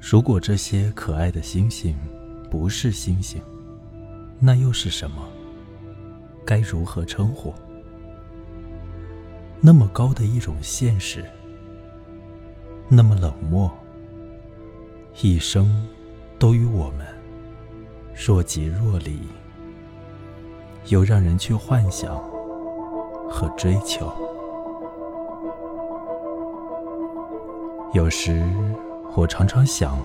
如果这些可爱的星星不是星星，那又是什么？该如何称呼？那么高的一种现实，那么冷漠，一生都与我们若即若离，又让人去幻想和追求。有时我常常想，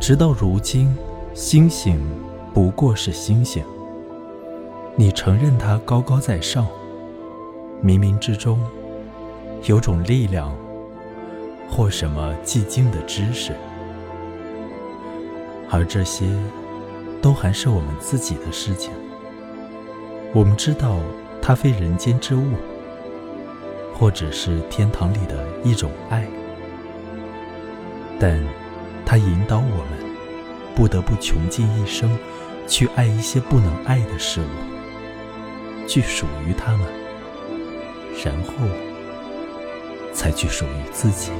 直到如今，星星不过是星星。你承认它高高在上，冥冥之中有种力量，或什么寂静的知识，而这些都还是我们自己的事情。我们知道它非人间之物，或者是天堂里的一种爱。但，它引导我们，不得不穷尽一生，去爱一些不能爱的事物，去属于他们，然后，才去属于自己。